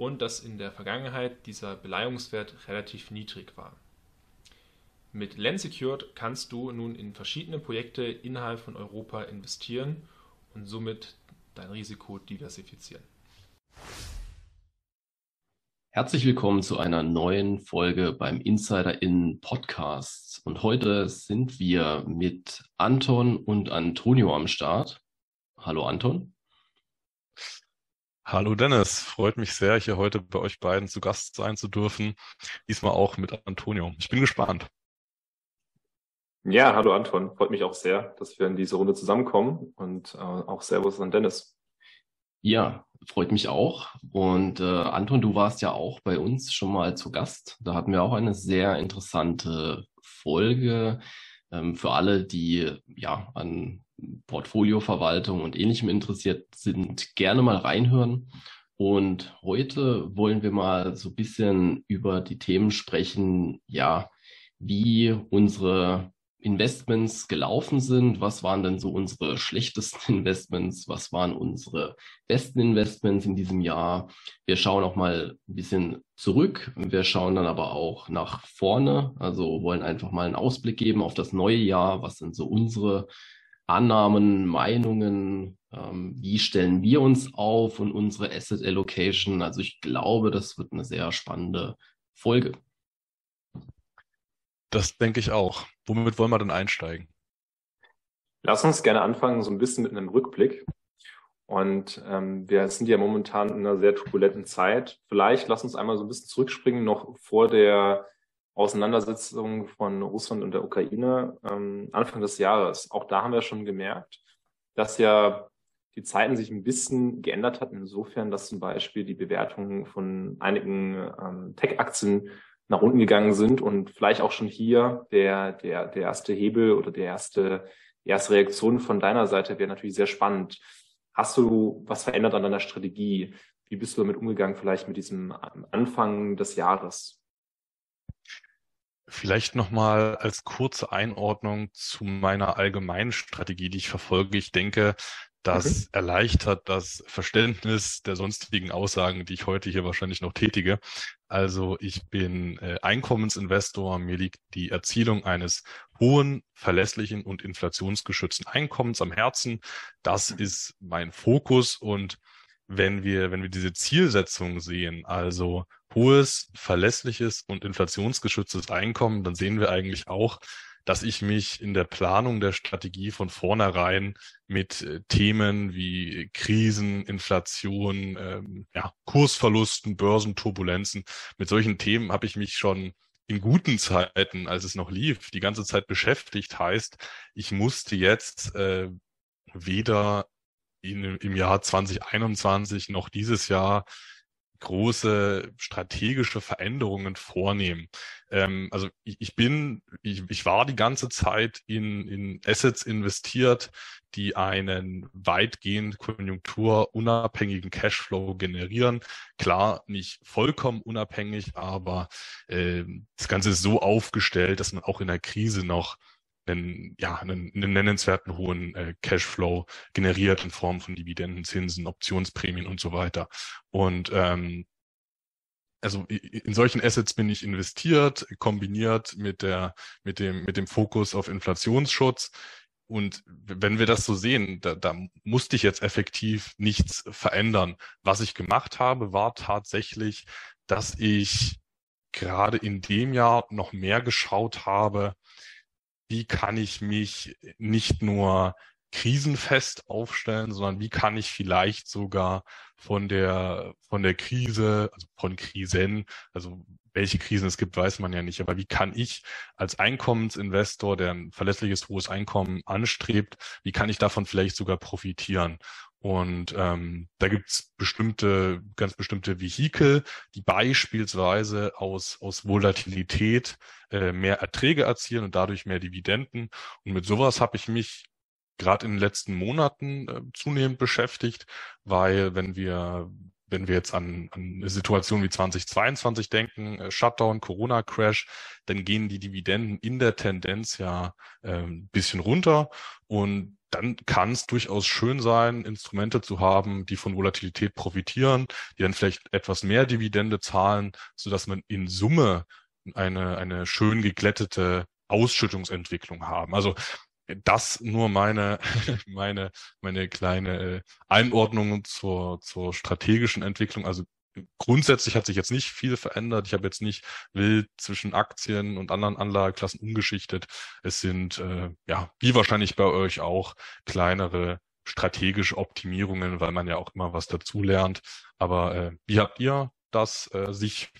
und dass in der Vergangenheit dieser Beleihungswert relativ niedrig war. Mit Lensecured kannst du nun in verschiedene Projekte innerhalb von Europa investieren und somit dein Risiko diversifizieren. Herzlich willkommen zu einer neuen Folge beim Insider in Podcast. Und heute sind wir mit Anton und Antonio am Start. Hallo Anton. Hallo Dennis, freut mich sehr, hier heute bei euch beiden zu Gast sein zu dürfen. Diesmal auch mit Antonio. Ich bin gespannt. Ja, hallo Anton, freut mich auch sehr, dass wir in diese Runde zusammenkommen und äh, auch Servus an Dennis. Ja, freut mich auch. Und äh, Anton, du warst ja auch bei uns schon mal zu Gast. Da hatten wir auch eine sehr interessante Folge ähm, für alle, die ja an Portfolioverwaltung und ähnlichem interessiert sind, gerne mal reinhören. Und heute wollen wir mal so ein bisschen über die Themen sprechen, ja, wie unsere Investments gelaufen sind. Was waren denn so unsere schlechtesten Investments? Was waren unsere besten Investments in diesem Jahr? Wir schauen auch mal ein bisschen zurück. Wir schauen dann aber auch nach vorne. Also wollen einfach mal einen Ausblick geben auf das neue Jahr. Was sind so unsere Annahmen, Meinungen, ähm, wie stellen wir uns auf und unsere Asset Allocation. Also ich glaube, das wird eine sehr spannende Folge. Das denke ich auch. Womit wollen wir denn einsteigen? Lass uns gerne anfangen, so ein bisschen mit einem Rückblick. Und ähm, wir sind ja momentan in einer sehr turbulenten Zeit. Vielleicht lass uns einmal so ein bisschen zurückspringen, noch vor der Auseinandersetzung von Russland und der Ukraine ähm, Anfang des Jahres. Auch da haben wir schon gemerkt, dass ja die Zeiten sich ein bisschen geändert hatten, insofern, dass zum Beispiel die Bewertungen von einigen ähm, Tech-Aktien nach unten gegangen sind und vielleicht auch schon hier der, der, der erste Hebel oder der erste, die erste Reaktion von deiner Seite wäre natürlich sehr spannend. Hast du was verändert an deiner Strategie? Wie bist du damit umgegangen, vielleicht mit diesem Anfang des Jahres? Vielleicht nochmal als kurze Einordnung zu meiner allgemeinen Strategie, die ich verfolge. Ich denke, das mhm. erleichtert das Verständnis der sonstigen Aussagen, die ich heute hier wahrscheinlich noch tätige. Also ich bin äh, Einkommensinvestor. Mir liegt die Erzielung eines hohen, verlässlichen und inflationsgeschützten Einkommens am Herzen. Das mhm. ist mein Fokus und wenn wir, wenn wir diese Zielsetzung sehen, also hohes, verlässliches und inflationsgeschütztes Einkommen, dann sehen wir eigentlich auch, dass ich mich in der Planung der Strategie von vornherein mit äh, Themen wie Krisen, Inflation, ähm, ja, Kursverlusten, Börsenturbulenzen, mit solchen Themen habe ich mich schon in guten Zeiten, als es noch lief, die ganze Zeit beschäftigt. Heißt, ich musste jetzt äh, weder in, im Jahr 2021 noch dieses Jahr große strategische Veränderungen vornehmen. Ähm, also ich, ich bin, ich, ich war die ganze Zeit in, in Assets investiert, die einen weitgehend konjunkturunabhängigen Cashflow generieren. Klar, nicht vollkommen unabhängig, aber äh, das Ganze ist so aufgestellt, dass man auch in der Krise noch einen, ja, einen, einen nennenswerten hohen äh, Cashflow generiert in Form von Dividenden, Zinsen, Optionsprämien und so weiter. Und ähm, also in solchen Assets bin ich investiert, kombiniert mit der, mit dem, mit dem Fokus auf Inflationsschutz. Und wenn wir das so sehen, da, da musste ich jetzt effektiv nichts verändern. Was ich gemacht habe, war tatsächlich, dass ich gerade in dem Jahr noch mehr geschaut habe, wie kann ich mich nicht nur krisenfest aufstellen, sondern wie kann ich vielleicht sogar von der, von der Krise, also von Krisen, also welche Krisen es gibt, weiß man ja nicht, aber wie kann ich als Einkommensinvestor, der ein verlässliches hohes Einkommen anstrebt, wie kann ich davon vielleicht sogar profitieren? Und ähm, da gibt's bestimmte, ganz bestimmte Vehikel, die beispielsweise aus, aus Volatilität äh, mehr Erträge erzielen und dadurch mehr Dividenden. Und mit sowas habe ich mich gerade in den letzten Monaten äh, zunehmend beschäftigt, weil wenn wir wenn wir jetzt an, an eine Situation wie 2022 denken, äh, Shutdown, Corona-Crash, dann gehen die Dividenden in der Tendenz ja äh, bisschen runter und dann kann es durchaus schön sein, Instrumente zu haben, die von Volatilität profitieren, die dann vielleicht etwas mehr Dividende zahlen, so dass man in Summe eine, eine schön geglättete Ausschüttungsentwicklung haben. Also das nur meine, meine, meine kleine äh, Einordnung zur, zur strategischen Entwicklung. Also grundsätzlich hat sich jetzt nicht viel verändert. Ich habe jetzt nicht wild zwischen Aktien und anderen Anlageklassen umgeschichtet. Es sind, äh, ja, wie wahrscheinlich bei euch auch, kleinere strategische Optimierungen, weil man ja auch immer was dazulernt. Aber äh, wie habt ihr das äh, sich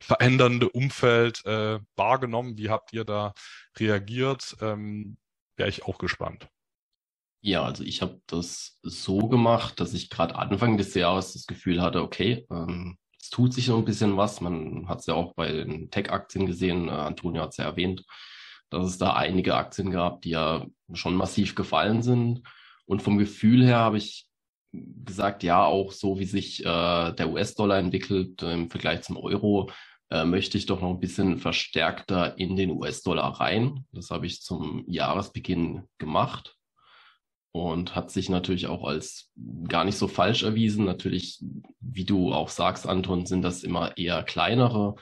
verändernde Umfeld äh, wahrgenommen? Wie habt ihr da reagiert? Ähm, wäre ich auch gespannt. Ja, also ich habe das so gemacht, dass ich gerade Anfang des Jahres das Gefühl hatte, okay, ähm, es tut sich so ein bisschen was. Man hat es ja auch bei den Tech-Aktien gesehen, äh, Antonio hat es ja erwähnt, dass es da einige Aktien gab, die ja schon massiv gefallen sind. Und vom Gefühl her habe ich gesagt, ja, auch so wie sich äh, der US-Dollar entwickelt äh, im Vergleich zum Euro, äh, möchte ich doch noch ein bisschen verstärkter in den US-Dollar rein. Das habe ich zum Jahresbeginn gemacht und hat sich natürlich auch als gar nicht so falsch erwiesen. Natürlich, wie du auch sagst, Anton, sind das immer eher kleinere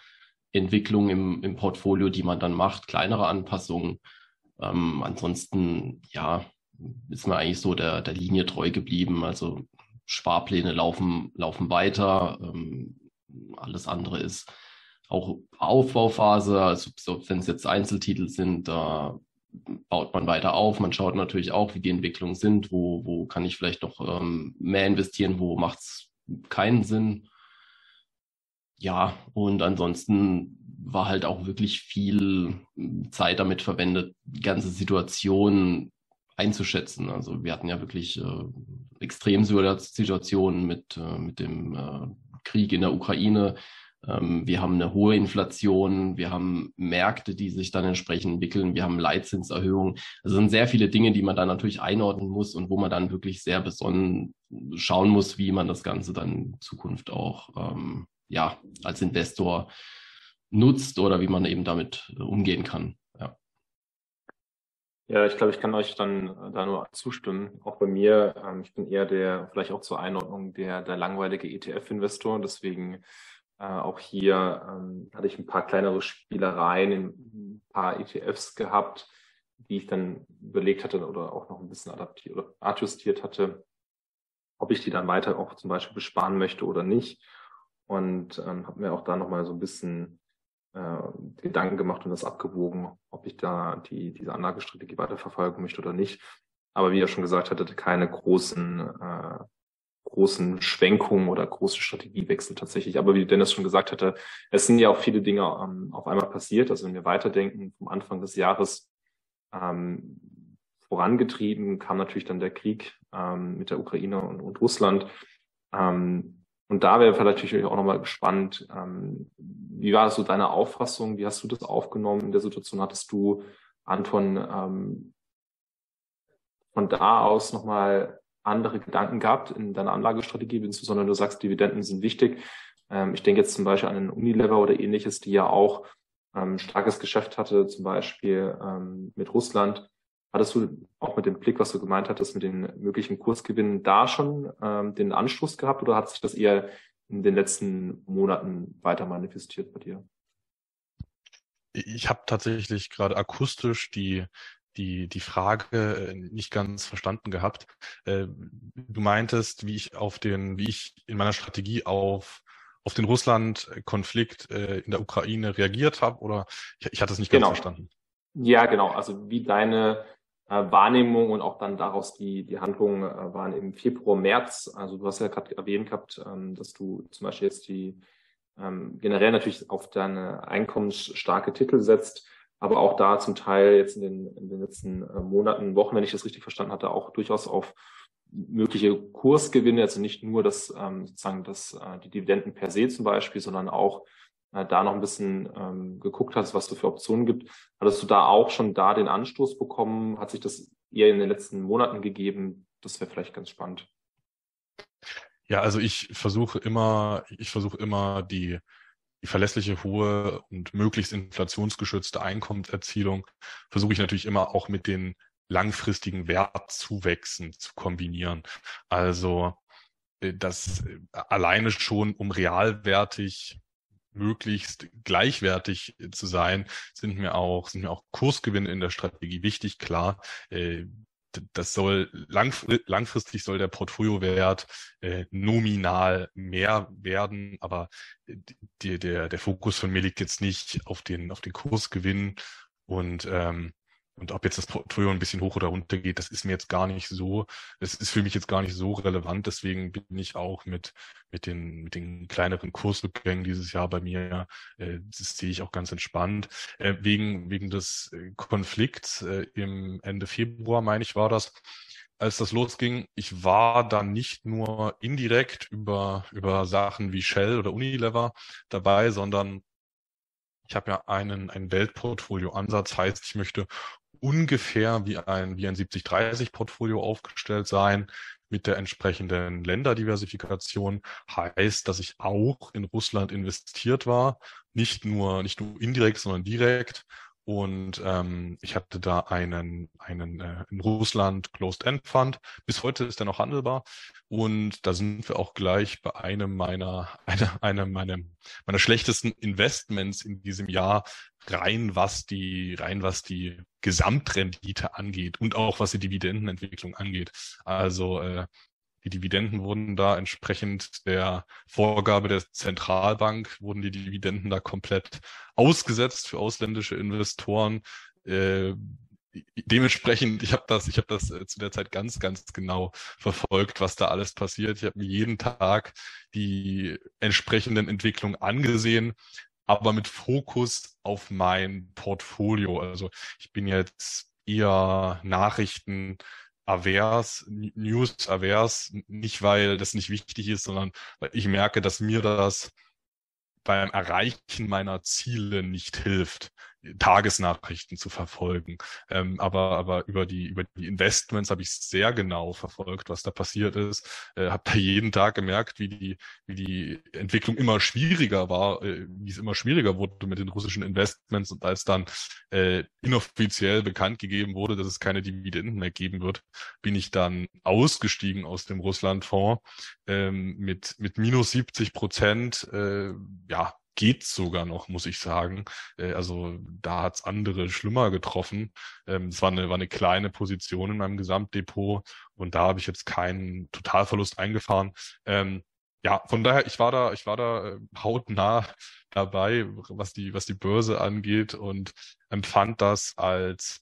Entwicklungen im, im Portfolio, die man dann macht, kleinere Anpassungen. Ähm, ansonsten, ja, ist man eigentlich so der, der Linie treu geblieben. Also Sparpläne laufen, laufen weiter. Ähm, alles andere ist auch Aufbauphase, also wenn es jetzt Einzeltitel sind, da baut man weiter auf. Man schaut natürlich auch, wie die Entwicklungen sind, wo, wo kann ich vielleicht noch ähm, mehr investieren, wo macht es keinen Sinn. Ja, und ansonsten war halt auch wirklich viel Zeit damit verwendet, die ganze Situation einzuschätzen. Also wir hatten ja wirklich äh, extrem Situationen mit, äh, mit dem äh, Krieg in der Ukraine, wir haben eine hohe Inflation, wir haben Märkte, die sich dann entsprechend entwickeln, wir haben Leitzinserhöhungen. Also sind sehr viele Dinge, die man dann natürlich einordnen muss und wo man dann wirklich sehr besonnen schauen muss, wie man das Ganze dann in Zukunft auch ähm, ja als Investor nutzt oder wie man eben damit äh, umgehen kann. Ja. Ja, ich glaube, ich kann euch dann äh, da nur zustimmen. Auch bei mir, ähm, ich bin eher der, vielleicht auch zur Einordnung der, der langweilige ETF-Investor. Deswegen äh, auch hier ähm, hatte ich ein paar kleinere Spielereien in ein paar ETFs gehabt, die ich dann überlegt hatte oder auch noch ein bisschen adaptiert oder adjustiert hatte, ob ich die dann weiter auch zum Beispiel besparen möchte oder nicht. Und ähm, habe mir auch da nochmal so ein bisschen äh, Gedanken gemacht und das abgewogen, ob ich da die, diese Anlagestrategie weiterverfolgen möchte oder nicht. Aber wie er schon gesagt hatte, keine großen äh, großen Schwenkungen oder großen Strategiewechsel tatsächlich. Aber wie Dennis schon gesagt hatte, es sind ja auch viele Dinge ähm, auf einmal passiert. Also wenn wir weiterdenken, vom Anfang des Jahres ähm, vorangetrieben kam natürlich dann der Krieg ähm, mit der Ukraine und, und Russland. Ähm, und da wäre vielleicht natürlich auch nochmal gespannt, ähm, wie war so deine Auffassung? Wie hast du das aufgenommen in der Situation? Hattest du, Anton, ähm, von da aus nochmal andere Gedanken gehabt in deiner Anlagestrategie, insbesondere du sagst, Dividenden sind wichtig. Ähm, ich denke jetzt zum Beispiel an einen Unilever oder ähnliches, die ja auch ähm, starkes Geschäft hatte, zum Beispiel ähm, mit Russland. Hattest du auch mit dem Blick, was du gemeint hattest, mit den möglichen Kursgewinnen da schon den Anschluss gehabt oder hat sich das eher in den letzten Monaten weiter manifestiert bei dir? Ich habe tatsächlich gerade akustisch die die, die Frage äh, nicht ganz verstanden gehabt. Äh, du meintest, wie ich auf den, wie ich in meiner Strategie auf, auf den Russland-Konflikt äh, in der Ukraine reagiert habe oder ich, ich hatte es nicht ganz genau. verstanden. Ja, genau. Also wie deine äh, Wahrnehmung und auch dann daraus die, die Handlungen äh, waren im Februar, März. Also du hast ja gerade erwähnt gehabt, ähm, dass du zum Beispiel jetzt die ähm, generell natürlich auf deine einkommensstarke Titel setzt, aber auch da zum Teil jetzt in den, in den letzten äh, Monaten, Wochen, wenn ich das richtig verstanden hatte, auch durchaus auf mögliche Kursgewinne, also nicht nur das ähm, sozusagen das, äh, die Dividenden per se zum Beispiel, sondern auch äh, da noch ein bisschen ähm, geguckt hast, was es für Optionen gibt. Hattest du da auch schon da den Anstoß bekommen? Hat sich das eher in den letzten Monaten gegeben? Das wäre vielleicht ganz spannend. Ja, also ich versuche immer, ich versuche immer die, die verlässliche, hohe und möglichst inflationsgeschützte Einkommenserzielung versuche ich natürlich immer auch mit den langfristigen Wertzuwächsen zu kombinieren. Also äh, das äh, alleine schon, um realwertig möglichst gleichwertig zu sein, sind mir auch, sind mir auch Kursgewinne in der Strategie wichtig, klar. Äh, das soll langfristig soll der Portfoliowert äh, nominal mehr werden, aber die, der, der Fokus von mir liegt jetzt nicht auf den, auf den Kursgewinn und ähm, und ob jetzt das Portfolio ein bisschen hoch oder runter geht, das ist mir jetzt gar nicht so, das ist für mich jetzt gar nicht so relevant. Deswegen bin ich auch mit, mit den, mit den kleineren Kursrückgängen dieses Jahr bei mir, äh, das sehe ich auch ganz entspannt. Äh, wegen, wegen des äh, Konflikts äh, im Ende Februar, meine ich, war das, als das losging, ich war dann nicht nur indirekt über, über Sachen wie Shell oder Unilever dabei, sondern ich habe ja einen, einen Weltportfolio-Ansatz, heißt, ich möchte ungefähr wie ein, wie ein 70-30-Portfolio aufgestellt sein mit der entsprechenden Länderdiversifikation. Heißt, dass ich auch in Russland investiert war, nicht nur, nicht nur indirekt, sondern direkt und ähm, ich hatte da einen, einen äh, in Russland Closed End Fund. Bis heute ist er noch handelbar. Und da sind wir auch gleich bei einem meiner, einer, einem meiner, meiner schlechtesten Investments in diesem Jahr rein, was die, rein was die Gesamtrendite angeht und auch was die Dividendenentwicklung angeht. Also äh, die Dividenden wurden da entsprechend der Vorgabe der Zentralbank, wurden die Dividenden da komplett ausgesetzt für ausländische Investoren. Äh, dementsprechend, ich habe das, ich habe das äh, zu der Zeit ganz, ganz genau verfolgt, was da alles passiert. Ich habe mir jeden Tag die entsprechenden Entwicklungen angesehen, aber mit Fokus auf mein Portfolio. Also ich bin jetzt eher Nachrichten avers, News avers, nicht weil das nicht wichtig ist, sondern weil ich merke, dass mir das beim Erreichen meiner Ziele nicht hilft. Tagesnachrichten zu verfolgen. Ähm, aber, aber über die, über die Investments habe ich sehr genau verfolgt, was da passiert ist. Äh, habe da jeden Tag gemerkt, wie die, wie die Entwicklung immer schwieriger war, äh, wie es immer schwieriger wurde mit den russischen Investments und als dann äh, inoffiziell bekannt gegeben wurde, dass es keine Dividenden mehr geben wird, bin ich dann ausgestiegen aus dem Russlandfonds ähm, mit, mit minus 70 Prozent. Äh, ja, geht sogar noch, muss ich sagen. Äh, also da hat's andere schlimmer getroffen. Ähm, es war eine, war eine kleine Position in meinem Gesamtdepot und da habe ich jetzt keinen Totalverlust eingefahren. Ähm, ja, von daher, ich war da, ich war da äh, hautnah dabei, was die, was die Börse angeht und empfand das als,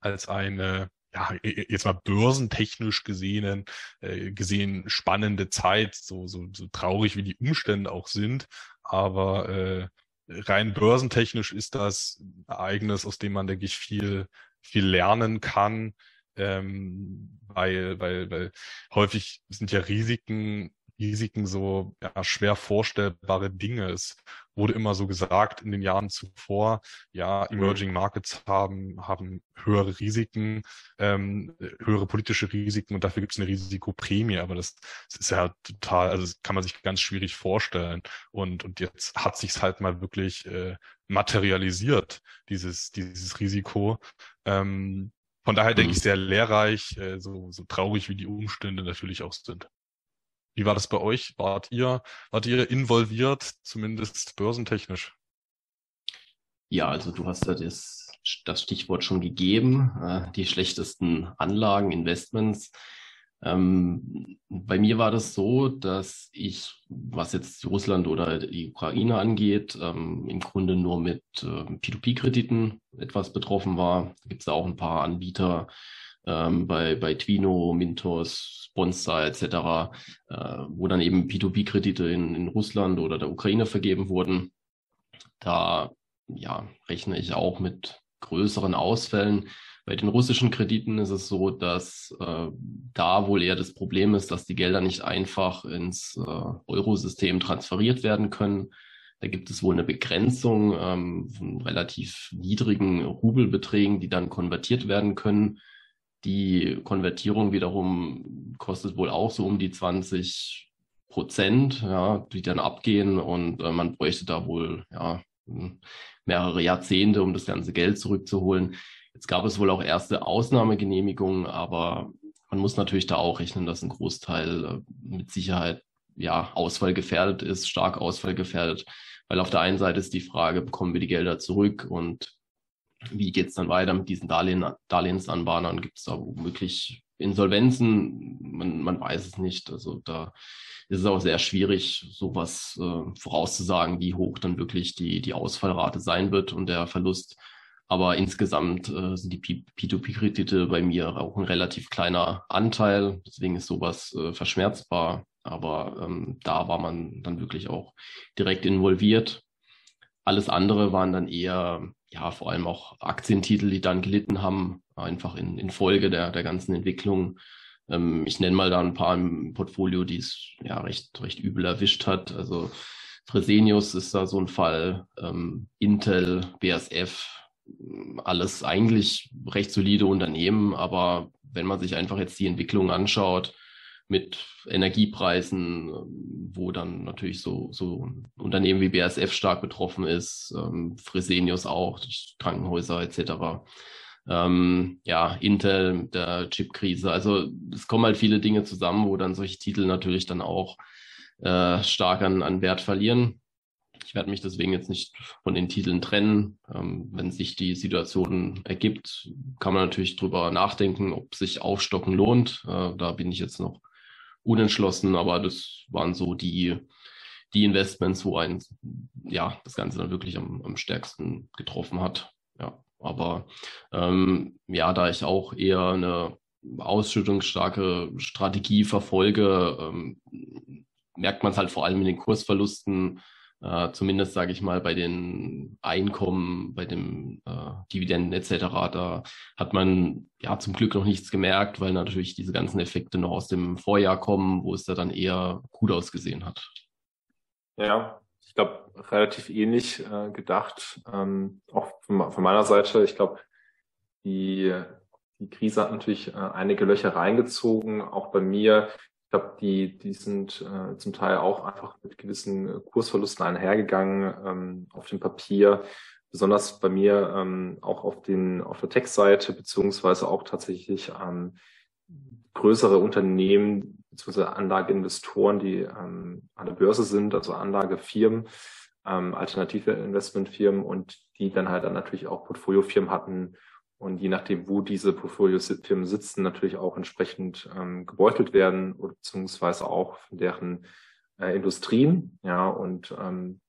als eine, ja, jetzt mal börsentechnisch gesehen, äh, gesehen spannende Zeit, so, so, so traurig wie die Umstände auch sind. Aber äh, rein börsentechnisch ist das ein Ereignis, aus dem man, denke ich, viel, viel lernen kann, ähm, weil, weil, weil häufig sind ja Risiken Risiken so ja, schwer vorstellbare Dinge. Es wurde immer so gesagt in den Jahren zuvor, ja, Emerging Markets haben, haben höhere Risiken, ähm, höhere politische Risiken und dafür gibt es eine Risikoprämie. Aber das, das ist ja total, also das kann man sich ganz schwierig vorstellen. Und, und jetzt hat sich halt mal wirklich äh, materialisiert, dieses, dieses Risiko. Ähm, von daher denke ich mhm. sehr lehrreich, äh, so, so traurig wie die Umstände natürlich auch sind. Wie war das bei euch? Wart ihr, wart ihr involviert, zumindest börsentechnisch? Ja, also du hast ja das, das Stichwort schon gegeben, äh, die schlechtesten Anlagen, Investments. Ähm, bei mir war das so, dass ich, was jetzt Russland oder die Ukraine angeht, ähm, im Grunde nur mit äh, P2P-Krediten etwas betroffen war. Da gibt es auch ein paar Anbieter ähm, bei, bei Twino, Mintos, Sponsor etc., äh, wo dann eben P2P-Kredite in, in Russland oder der Ukraine vergeben wurden. Da ja, rechne ich auch mit größeren Ausfällen. Bei den russischen Krediten ist es so, dass äh, da wohl eher das Problem ist, dass die Gelder nicht einfach ins äh, Eurosystem transferiert werden können. Da gibt es wohl eine Begrenzung ähm, von relativ niedrigen Rubelbeträgen, die dann konvertiert werden können. Die Konvertierung wiederum kostet wohl auch so um die 20 Prozent, ja, die dann abgehen. Und äh, man bräuchte da wohl ja mehrere Jahrzehnte, um das ganze Geld zurückzuholen. Jetzt gab es wohl auch erste Ausnahmegenehmigungen, aber man muss natürlich da auch rechnen, dass ein Großteil äh, mit Sicherheit ja ausfallgefährdet ist, stark ausfallgefährdet, weil auf der einen Seite ist die Frage, bekommen wir die Gelder zurück? Und wie geht es dann weiter mit diesen Darlehen, Darlehensanbahnern? Gibt es da womöglich Insolvenzen? Man, man weiß es nicht. Also da ist es auch sehr schwierig, sowas äh, vorauszusagen, wie hoch dann wirklich die, die Ausfallrate sein wird und der Verlust. Aber insgesamt äh, sind die P2P-Kredite bei mir auch ein relativ kleiner Anteil. Deswegen ist sowas äh, verschmerzbar. Aber ähm, da war man dann wirklich auch direkt involviert. Alles andere waren dann eher, ja, vor allem auch Aktientitel, die dann gelitten haben, einfach in, in Folge der, der ganzen Entwicklung. Ähm, ich nenne mal da ein paar im Portfolio, die es ja recht, recht übel erwischt hat. Also Fresenius ist da so ein Fall, ähm, Intel, BASF, alles eigentlich recht solide Unternehmen, aber wenn man sich einfach jetzt die Entwicklung anschaut mit Energiepreisen, wo dann natürlich so, so Unternehmen wie BASF stark betroffen ist, ähm, Fresenius auch, Krankenhäuser etc. Ähm, ja, Intel, der Chipkrise. Also es kommen halt viele Dinge zusammen, wo dann solche Titel natürlich dann auch äh, stark an, an Wert verlieren. Ich werde mich deswegen jetzt nicht von den Titeln trennen. Ähm, wenn sich die Situation ergibt, kann man natürlich drüber nachdenken, ob sich Aufstocken lohnt. Äh, da bin ich jetzt noch unentschlossen, aber das waren so die, die Investments, wo ein, ja, das Ganze dann wirklich am, am stärksten getroffen hat. Ja, aber ähm, ja, da ich auch eher eine ausschüttungsstarke Strategie verfolge, ähm, merkt man es halt vor allem in den Kursverlusten, äh, zumindest sage ich mal bei den Einkommen, bei dem äh, Dividenden etc. Da hat man ja zum Glück noch nichts gemerkt, weil natürlich diese ganzen Effekte noch aus dem Vorjahr kommen, wo es da dann eher gut ausgesehen hat. Ja, ich glaube, relativ ähnlich äh, gedacht. Ähm, auch von, von, meiner Seite, ich glaube, die, die Krise hat natürlich äh, einige Löcher reingezogen, auch bei mir glaube, die, die sind äh, zum Teil auch einfach mit gewissen äh, Kursverlusten einhergegangen ähm, auf dem Papier. Besonders bei mir ähm, auch auf, den, auf der Textseite, beziehungsweise auch tatsächlich ähm, größere Unternehmen beziehungsweise Anlageinvestoren, die ähm, an der Börse sind, also Anlagefirmen, ähm, alternative Investmentfirmen und die dann halt dann natürlich auch Portfoliofirmen hatten, und je nachdem, wo diese Portfoliofirmen sitzen, natürlich auch entsprechend ähm, gebeutelt werden oder beziehungsweise auch von deren äh, Industrien. Ja, und ähm,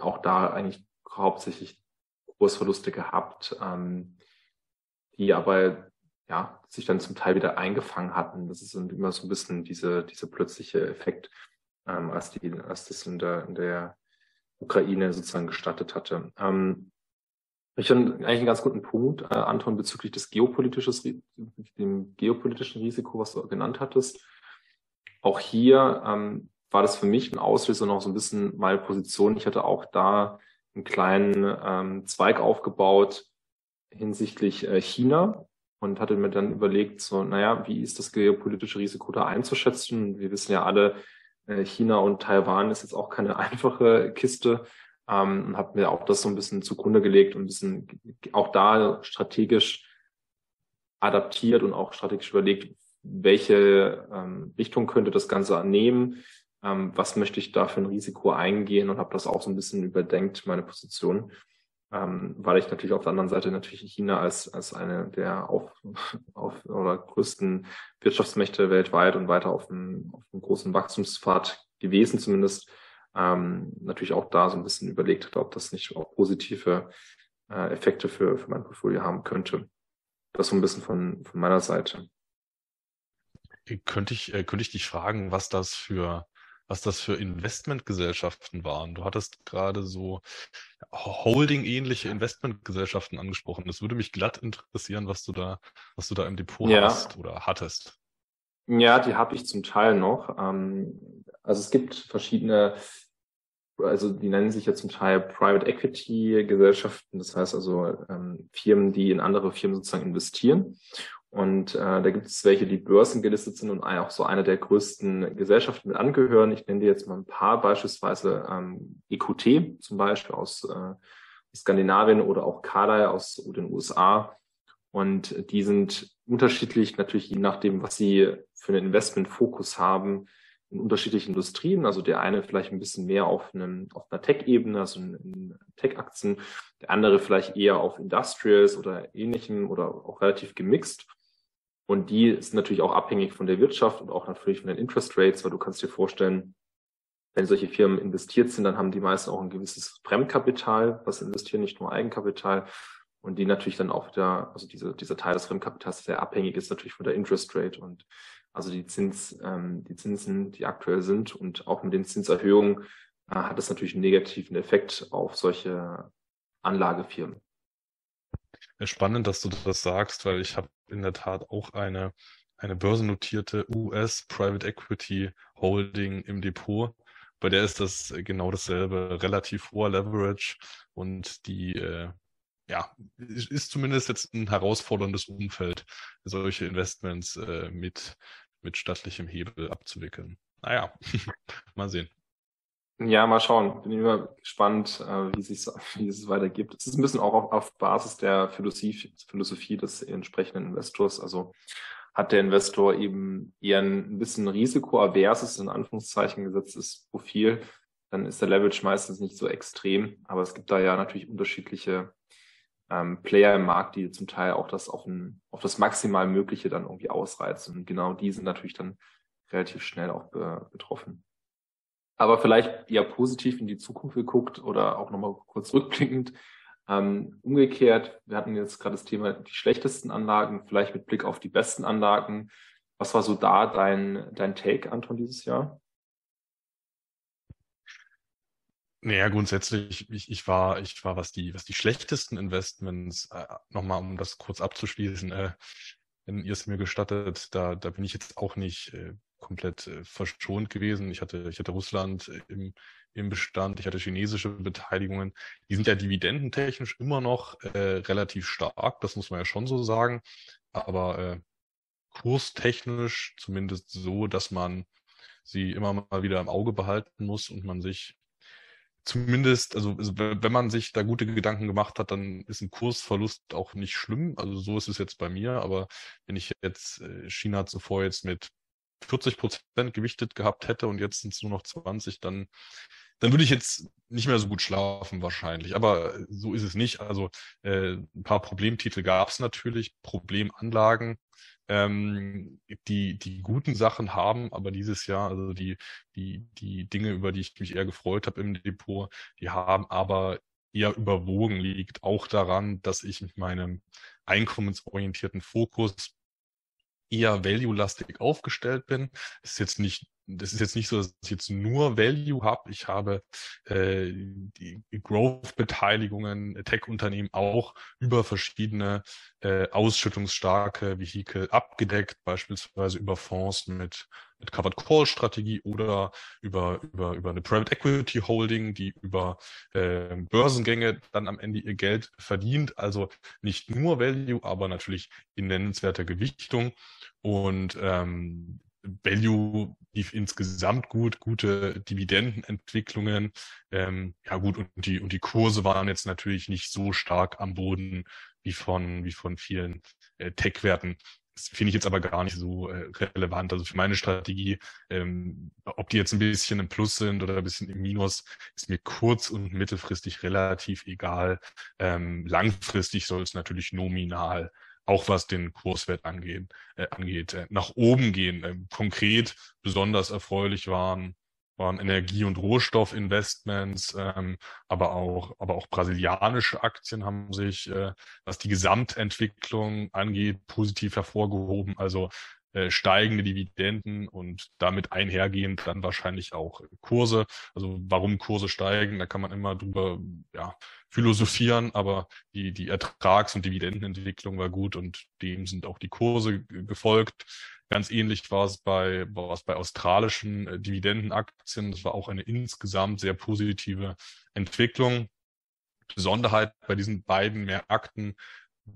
auch da eigentlich hauptsächlich Kursverluste gehabt, ähm, die aber ja sich dann zum Teil wieder eingefangen hatten. Das ist immer so ein bisschen diese, diese plötzliche Effekt, ähm, als, die, als das in der, in der Ukraine sozusagen gestattet hatte. Ähm, ich finde eigentlich einen ganz guten Punkt, äh, Anton, bezüglich des geopolitischen, dem geopolitischen Risiko, was du genannt hattest. Auch hier ähm, war das für mich ein Auslöser noch so ein bisschen meine Position. Ich hatte auch da einen kleinen ähm, Zweig aufgebaut hinsichtlich äh, China und hatte mir dann überlegt, so, naja, wie ist das geopolitische Risiko da einzuschätzen? Wir wissen ja alle, äh, China und Taiwan ist jetzt auch keine einfache Kiste ähm, und habe mir auch das so ein bisschen zugrunde gelegt und ein bisschen auch da strategisch adaptiert und auch strategisch überlegt, welche ähm, Richtung könnte das Ganze annehmen, ähm, was möchte ich da für ein Risiko eingehen und habe das auch so ein bisschen überdenkt, meine Position. ähm, weil ich natürlich auf der anderen Seite natürlich China als, als eine der auf, auf oder größten Wirtschaftsmächte weltweit und weiter auf einem, auf einem großen Wachstumspfad gewesen zumindest, ähm, natürlich auch da so ein bisschen überlegt hat, ob das nicht auch positive äh, Effekte für, für mein Portfolio haben könnte. Das so ein bisschen von, von meiner Seite. Könnte ich, äh, könnte ich dich fragen, was das für was das für Investmentgesellschaften waren. Du hattest gerade so Holding-ähnliche Investmentgesellschaften angesprochen. Das würde mich glatt interessieren, was du da, was du da im Depot ja. hast oder hattest. Ja, die habe ich zum Teil noch. Ähm, also es gibt verschiedene, also die nennen sich ja zum Teil Private Equity Gesellschaften, das heißt also ähm, Firmen, die in andere Firmen sozusagen investieren. Und äh, da gibt es welche, die börsengelistet sind und auch so eine der größten Gesellschaften mit angehören. Ich nenne dir jetzt mal ein paar, beispielsweise ähm, EQT zum Beispiel aus äh, Skandinavien oder auch Carlyle aus den USA. Und die sind unterschiedlich, natürlich je nachdem, was sie für einen Investmentfokus haben, in unterschiedlichen Industrien. Also der eine vielleicht ein bisschen mehr auf, einem, auf einer Tech-Ebene, also in, Tech-Aktien, der andere vielleicht eher auf Industrials oder ähnlichem oder auch relativ gemixt. Und die ist natürlich auch abhängig von der Wirtschaft und auch natürlich von den Interest Rates, weil du kannst dir vorstellen, wenn solche Firmen investiert sind, dann haben die meisten auch ein gewisses Fremdkapital, was investieren, nicht nur Eigenkapital. Und die natürlich dann auch wieder, also diese, dieser Teil des Fremdkapitals sehr abhängig ist natürlich von der Interest Rate und also die Zins, ähm, die Zinsen, die aktuell sind und auch mit den Zinserhöhungen äh, hat es natürlich einen negativen Effekt auf solche Anlagefirmen. Spannend, dass du das sagst, weil ich habe in der Tat auch eine, eine börsennotierte US Private Equity Holding im Depot. Bei der ist das genau dasselbe, relativ hoher Leverage und die äh, ja, ist zumindest jetzt ein herausforderndes Umfeld, solche Investments äh, mit, mit stattlichem Hebel abzuwickeln. Naja, mal sehen. Ja, mal schauen. Bin immer gespannt, äh, wie, sich, wie es weitergibt. Es ist ein bisschen auch auf, auf Basis der Philosophie, Philosophie des entsprechenden Investors. Also hat der Investor eben eher ein bisschen risikoaverses, in Anführungszeichen gesetztes Profil, dann ist der Leverage meistens nicht so extrem. Aber es gibt da ja natürlich unterschiedliche ähm, Player im Markt, die zum Teil auch das auf, ein, auf das maximal Mögliche dann irgendwie ausreizen. Und genau die sind natürlich dann relativ schnell auch be betroffen. Aber vielleicht eher positiv in die Zukunft geguckt oder auch nochmal kurz rückblickend. Ähm, umgekehrt, wir hatten jetzt gerade das Thema die schlechtesten Anlagen, vielleicht mit Blick auf die besten Anlagen. Was war so da dein, dein Take, Anton, dieses Jahr? Naja, grundsätzlich, ich, ich war, ich war, was die, was die schlechtesten Investments, äh, nochmal um das kurz abzuschließen, äh, wenn ihr es mir gestattet, da, da bin ich jetzt auch nicht äh, komplett äh, verschont gewesen. Ich hatte, ich hatte Russland im, im Bestand, ich hatte chinesische Beteiligungen. Die sind ja dividendentechnisch immer noch äh, relativ stark, das muss man ja schon so sagen. Aber äh, kurstechnisch zumindest so, dass man sie immer mal wieder im Auge behalten muss und man sich zumindest, also, also wenn man sich da gute Gedanken gemacht hat, dann ist ein Kursverlust auch nicht schlimm. Also so ist es jetzt bei mir. Aber wenn ich jetzt äh, China zuvor jetzt mit 40 Prozent gewichtet gehabt hätte und jetzt sind es nur noch 20, dann, dann würde ich jetzt nicht mehr so gut schlafen wahrscheinlich. Aber so ist es nicht. Also äh, ein paar Problemtitel gab es natürlich, Problemanlagen ähm, die, die guten Sachen haben, aber dieses Jahr, also die, die, die Dinge, über die ich mich eher gefreut habe im Depot, die haben aber eher überwogen, liegt auch daran, dass ich mit meinem einkommensorientierten Fokus eher value-lastig aufgestellt bin. Ist jetzt nicht das ist jetzt nicht so, dass ich jetzt nur Value habe. Ich habe äh, die Growth-Beteiligungen, Tech-Unternehmen auch über verschiedene äh, ausschüttungsstarke Vehikel abgedeckt, beispielsweise über Fonds mit, mit Covered Call Strategie oder über, über, über eine Private Equity Holding, die über äh, Börsengänge dann am Ende ihr Geld verdient. Also nicht nur Value, aber natürlich in nennenswerter Gewichtung. Und ähm, Value lief insgesamt gut, gute Dividendenentwicklungen. Ähm, ja gut, und die, und die Kurse waren jetzt natürlich nicht so stark am Boden wie von, wie von vielen äh, Tech-Werten Das finde ich jetzt aber gar nicht so äh, relevant. Also für meine Strategie, ähm, ob die jetzt ein bisschen im Plus sind oder ein bisschen im Minus, ist mir kurz- und mittelfristig relativ egal. Ähm, langfristig soll es natürlich nominal auch was den Kurswert angehen, äh, angeht, äh, nach oben gehen. Äh, konkret besonders erfreulich waren waren Energie- und Rohstoffinvestments, ähm, aber auch, aber auch brasilianische Aktien haben sich, äh, was die Gesamtentwicklung angeht, positiv hervorgehoben. Also äh, steigende Dividenden und damit einhergehend dann wahrscheinlich auch Kurse. Also warum Kurse steigen, da kann man immer drüber ja, philosophieren, aber die, die Ertrags- und Dividendenentwicklung war gut und dem sind auch die Kurse gefolgt. Ganz ähnlich war es bei, war es bei australischen äh, Dividendenaktien. Das war auch eine insgesamt sehr positive Entwicklung. Besonderheit bei diesen beiden Märkten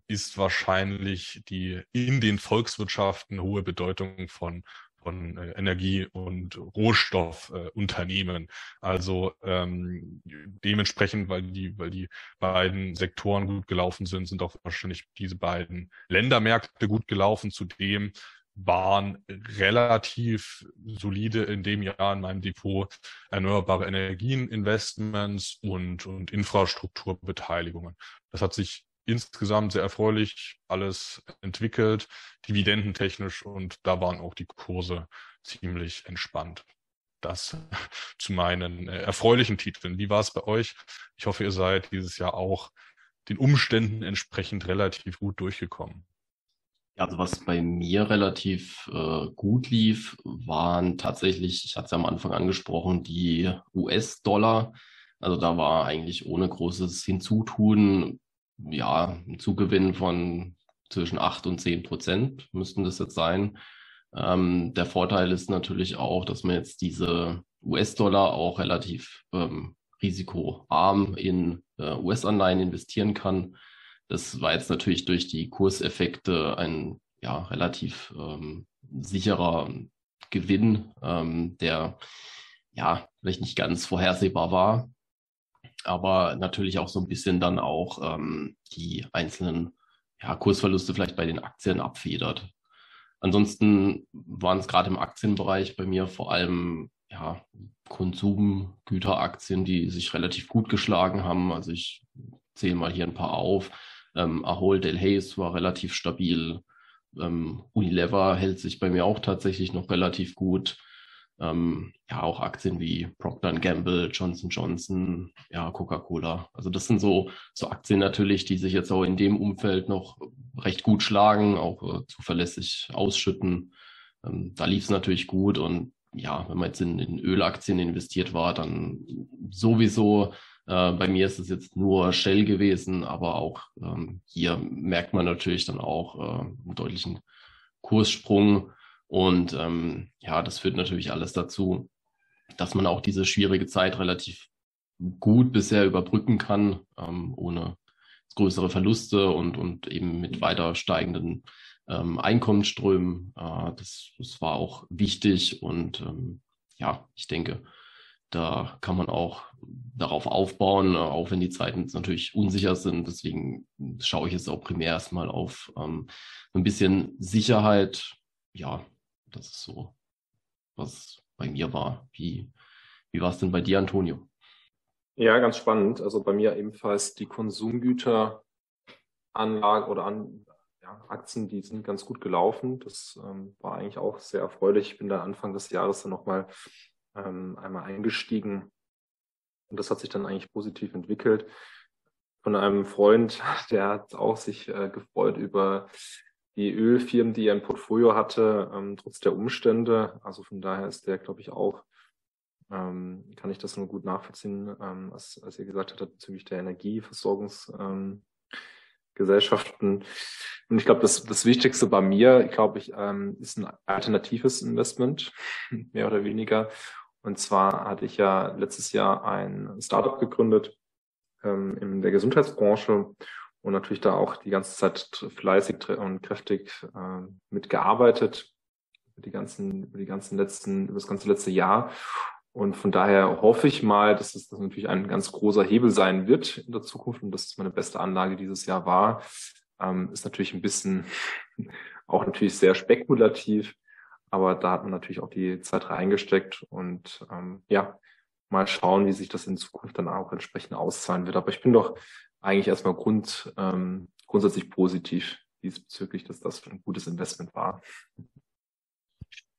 ist wahrscheinlich die in den Volkswirtschaften hohe Bedeutung von von äh, Energie- und Rohstoffunternehmen. Äh, also ähm, dementsprechend, weil die, weil die beiden Sektoren gut gelaufen sind, sind auch wahrscheinlich diese beiden Ländermärkte gut gelaufen. Zudem waren relativ solide in dem Jahr in meinem Depot erneuerbare Energieninvestments und, und Infrastrukturbeteiligungen. Das hat sich insgesamt sehr erfreulich alles entwickelt, dividendentechnisch und da waren auch die Kurse ziemlich entspannt. Das zu meinen äh, erfreulichen Titeln. Wie war es bei euch? Ich hoffe, ihr seid dieses Jahr auch den Umständen entsprechend relativ gut durchgekommen. Also was bei mir relativ äh, gut lief, waren tatsächlich, ich hatte es ja am Anfang angesprochen, die US-Dollar. Also da war eigentlich ohne großes Hinzutun, ja, ein Zugewinn von zwischen acht und zehn Prozent müssten das jetzt sein. Ähm, der Vorteil ist natürlich auch, dass man jetzt diese US-Dollar auch relativ ähm, risikoarm in äh, US-Anleihen investieren kann. Das war jetzt natürlich durch die Kurseffekte ein ja, relativ ähm, sicherer Gewinn, ähm, der ja vielleicht nicht ganz vorhersehbar war, aber natürlich auch so ein bisschen dann auch ähm, die einzelnen ja, Kursverluste vielleicht bei den Aktien abfedert. Ansonsten waren es gerade im Aktienbereich bei mir vor allem ja, Konsumgüteraktien, die sich relativ gut geschlagen haben. Also ich zähle mal hier ein paar auf. Ähm, Ahold Delhaize war relativ stabil. Ähm, Unilever hält sich bei mir auch tatsächlich noch relativ gut. Ähm, ja, auch Aktien wie Procter Gamble, Johnson Johnson, ja, Coca-Cola. Also das sind so, so Aktien natürlich, die sich jetzt auch in dem Umfeld noch recht gut schlagen, auch äh, zuverlässig ausschütten. Ähm, da lief es natürlich gut und ja, wenn man jetzt in, in Ölaktien investiert war, dann sowieso äh, bei mir ist es jetzt nur Shell gewesen, aber auch ähm, hier merkt man natürlich dann auch äh, einen deutlichen Kurssprung. Und ähm, ja, das führt natürlich alles dazu, dass man auch diese schwierige Zeit relativ gut bisher überbrücken kann, ähm, ohne größere Verluste und, und eben mit weiter steigenden ähm, Einkommensströmen. Äh, das, das war auch wichtig und ähm, ja, ich denke, da kann man auch darauf aufbauen, äh, auch wenn die Zeiten natürlich unsicher sind. Deswegen schaue ich jetzt auch primär erstmal auf ähm, ein bisschen Sicherheit. Ja, das ist so, was bei mir war. Wie, wie war es denn bei dir, Antonio? Ja, ganz spannend. Also bei mir ebenfalls die Konsumgüteranlage oder an, ja, Aktien, die sind ganz gut gelaufen. Das ähm, war eigentlich auch sehr erfreulich. Ich bin da Anfang des Jahres dann nochmal ähm, einmal eingestiegen. Und das hat sich dann eigentlich positiv entwickelt. Von einem Freund, der hat auch sich äh, gefreut über die Ölfirmen, die er im Portfolio hatte, ähm, trotz der Umstände. Also von daher ist der, glaube ich, auch, ähm, kann ich das nur gut nachvollziehen, ähm, als, als ihr gesagt hattet, bezüglich der Energieversorgungsgesellschaften. Ähm, Und ich glaube, das, das Wichtigste bei mir, glaube ich, ähm, ist ein alternatives Investment, mehr oder weniger. Und zwar hatte ich ja letztes Jahr ein Startup gegründet ähm, in der Gesundheitsbranche und natürlich da auch die ganze Zeit fleißig und kräftig äh, mitgearbeitet über die ganzen, die ganzen letzten, über das ganze letzte Jahr. Und von daher hoffe ich mal, dass das natürlich ein ganz großer Hebel sein wird in der Zukunft und dass es meine beste Anlage dieses Jahr war. Ähm, ist natürlich ein bisschen auch natürlich sehr spekulativ, aber da hat man natürlich auch die Zeit reingesteckt und ähm, ja, mal schauen, wie sich das in Zukunft dann auch entsprechend auszahlen wird. Aber ich bin doch eigentlich erstmal grund, ähm, grundsätzlich positiv diesbezüglich, dass das ein gutes Investment war.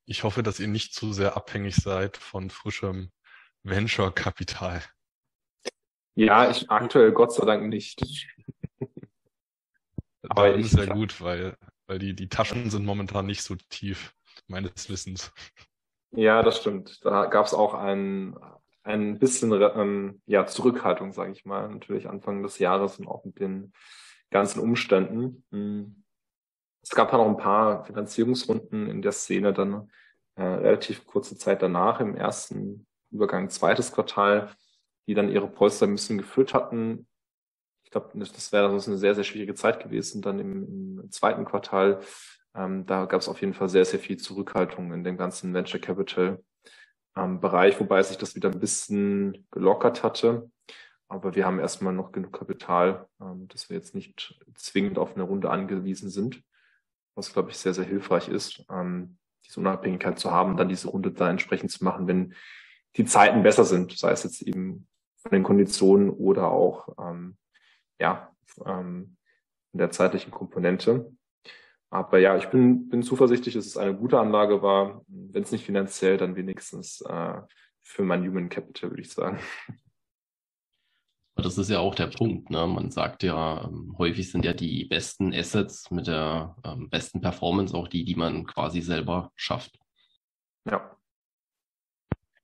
Ich hoffe, dass ihr nicht zu sehr abhängig seid von frischem Venture-Kapital. Ja, ich aktuell Gott sei Dank nicht. Aber das ist ja gut, weil, weil die, die Taschen sind momentan nicht so tief, meines Wissens. Ja, das stimmt. Da gab es auch ein, ein bisschen ähm, ja, Zurückhaltung, sage ich mal, natürlich Anfang des Jahres und auch mit den ganzen Umständen. Hm. Es gab halt auch ein paar Finanzierungsrunden in der Szene dann äh, relativ kurze Zeit danach, im ersten Übergang zweites Quartal, die dann ihre Polster ein bisschen gefüllt hatten. Ich glaube, das wäre das eine sehr, sehr schwierige Zeit gewesen. Dann im, im zweiten Quartal, ähm, da gab es auf jeden Fall sehr, sehr viel Zurückhaltung in dem ganzen Venture Capital ähm, Bereich, wobei sich das wieder ein bisschen gelockert hatte. Aber wir haben erstmal noch genug Kapital, ähm, dass wir jetzt nicht zwingend auf eine Runde angewiesen sind, was, glaube ich, sehr, sehr hilfreich ist, ähm, diese Unabhängigkeit zu haben, dann diese Runde da entsprechend zu machen, wenn die Zeiten besser sind, sei es jetzt eben von den Konditionen oder auch ähm, ja, ähm, in der zeitlichen Komponente. Aber ja, ich bin, bin zuversichtlich, dass es eine gute Anlage war. Wenn es nicht finanziell, dann wenigstens äh, für mein Human Capital, würde ich sagen. Das ist ja auch der Punkt. Ne? Man sagt ja, ähm, häufig sind ja die besten Assets mit der ähm, besten Performance auch die, die man quasi selber schafft. Ja.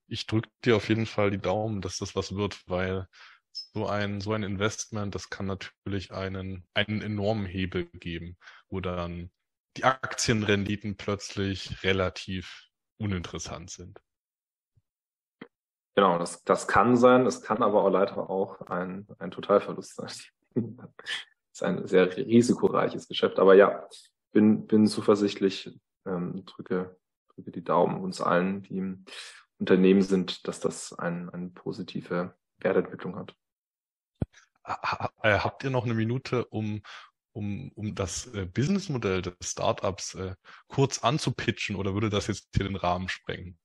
Ich drücke dir auf jeden Fall die Daumen, dass das was wird, weil so ein, so ein Investment, das kann natürlich einen, einen enormen Hebel geben, wo dann die Aktienrenditen plötzlich relativ uninteressant sind. Genau, das, das kann sein, es kann aber auch leider auch ein, ein Totalverlust sein. ist ein sehr risikoreiches Geschäft. Aber ja, bin, bin zuversichtlich, ähm, drücke, drücke die Daumen uns allen, die im Unternehmen sind, dass das ein, eine positive Wertentwicklung hat. Äh, habt ihr noch eine Minute, um, um, um das äh, Businessmodell des Startups äh, kurz anzupitchen oder würde das jetzt hier den Rahmen sprengen?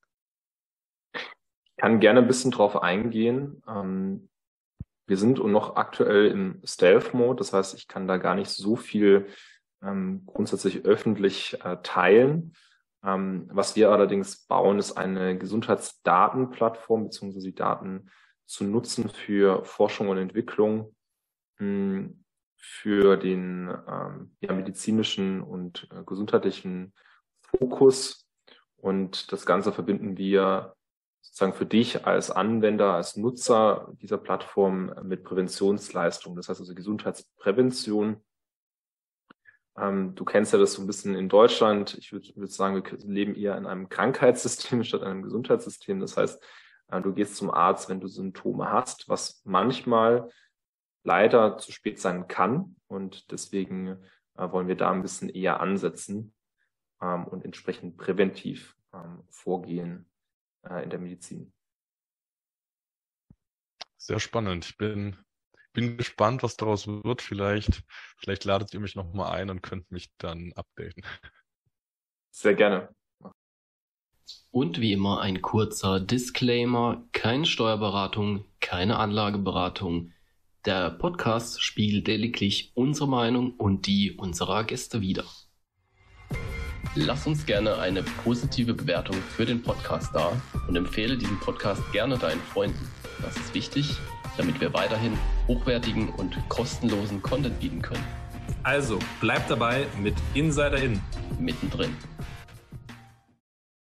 kann gerne ein bisschen drauf eingehen. Ähm, wir sind noch aktuell im Stealth-Mode, das heißt, ich kann da gar nicht so viel ähm, grundsätzlich öffentlich äh, teilen. Ähm, was wir allerdings bauen, ist eine Gesundheitsdatenplattform, beziehungsweise die Daten zu nutzen für Forschung und Entwicklung, hm, für den ähm, ja, medizinischen und äh, gesundheitlichen Fokus. Und das Ganze verbinden wir sozusagen für dich als Anwender, als Nutzer dieser Plattform mit Präventionsleistungen. Das heißt also Gesundheitsprävention. Ähm, du kennst ja das so ein bisschen in Deutschland. Ich würde würd sagen, wir leben eher in einem Krankheitssystem statt einem Gesundheitssystem. Das heißt, du gehst zum Arzt, wenn du Symptome hast, was manchmal leider zu spät sein kann. Und deswegen äh, wollen wir da ein bisschen eher ansetzen ähm, und entsprechend präventiv ähm, vorgehen äh, in der Medizin. Sehr spannend. Ich bin, bin gespannt, was daraus wird. Vielleicht, vielleicht ladet ihr mich nochmal ein und könnt mich dann updaten. Sehr gerne. Und wie immer ein kurzer Disclaimer, keine Steuerberatung, keine Anlageberatung. Der Podcast spiegelt lediglich unsere Meinung und die unserer Gäste wider. Lass uns gerne eine positive Bewertung für den Podcast da und empfehle diesen Podcast gerne deinen Freunden. Das ist wichtig, damit wir weiterhin hochwertigen und kostenlosen Content bieten können. Also, bleib dabei mit Insider In. Mittendrin.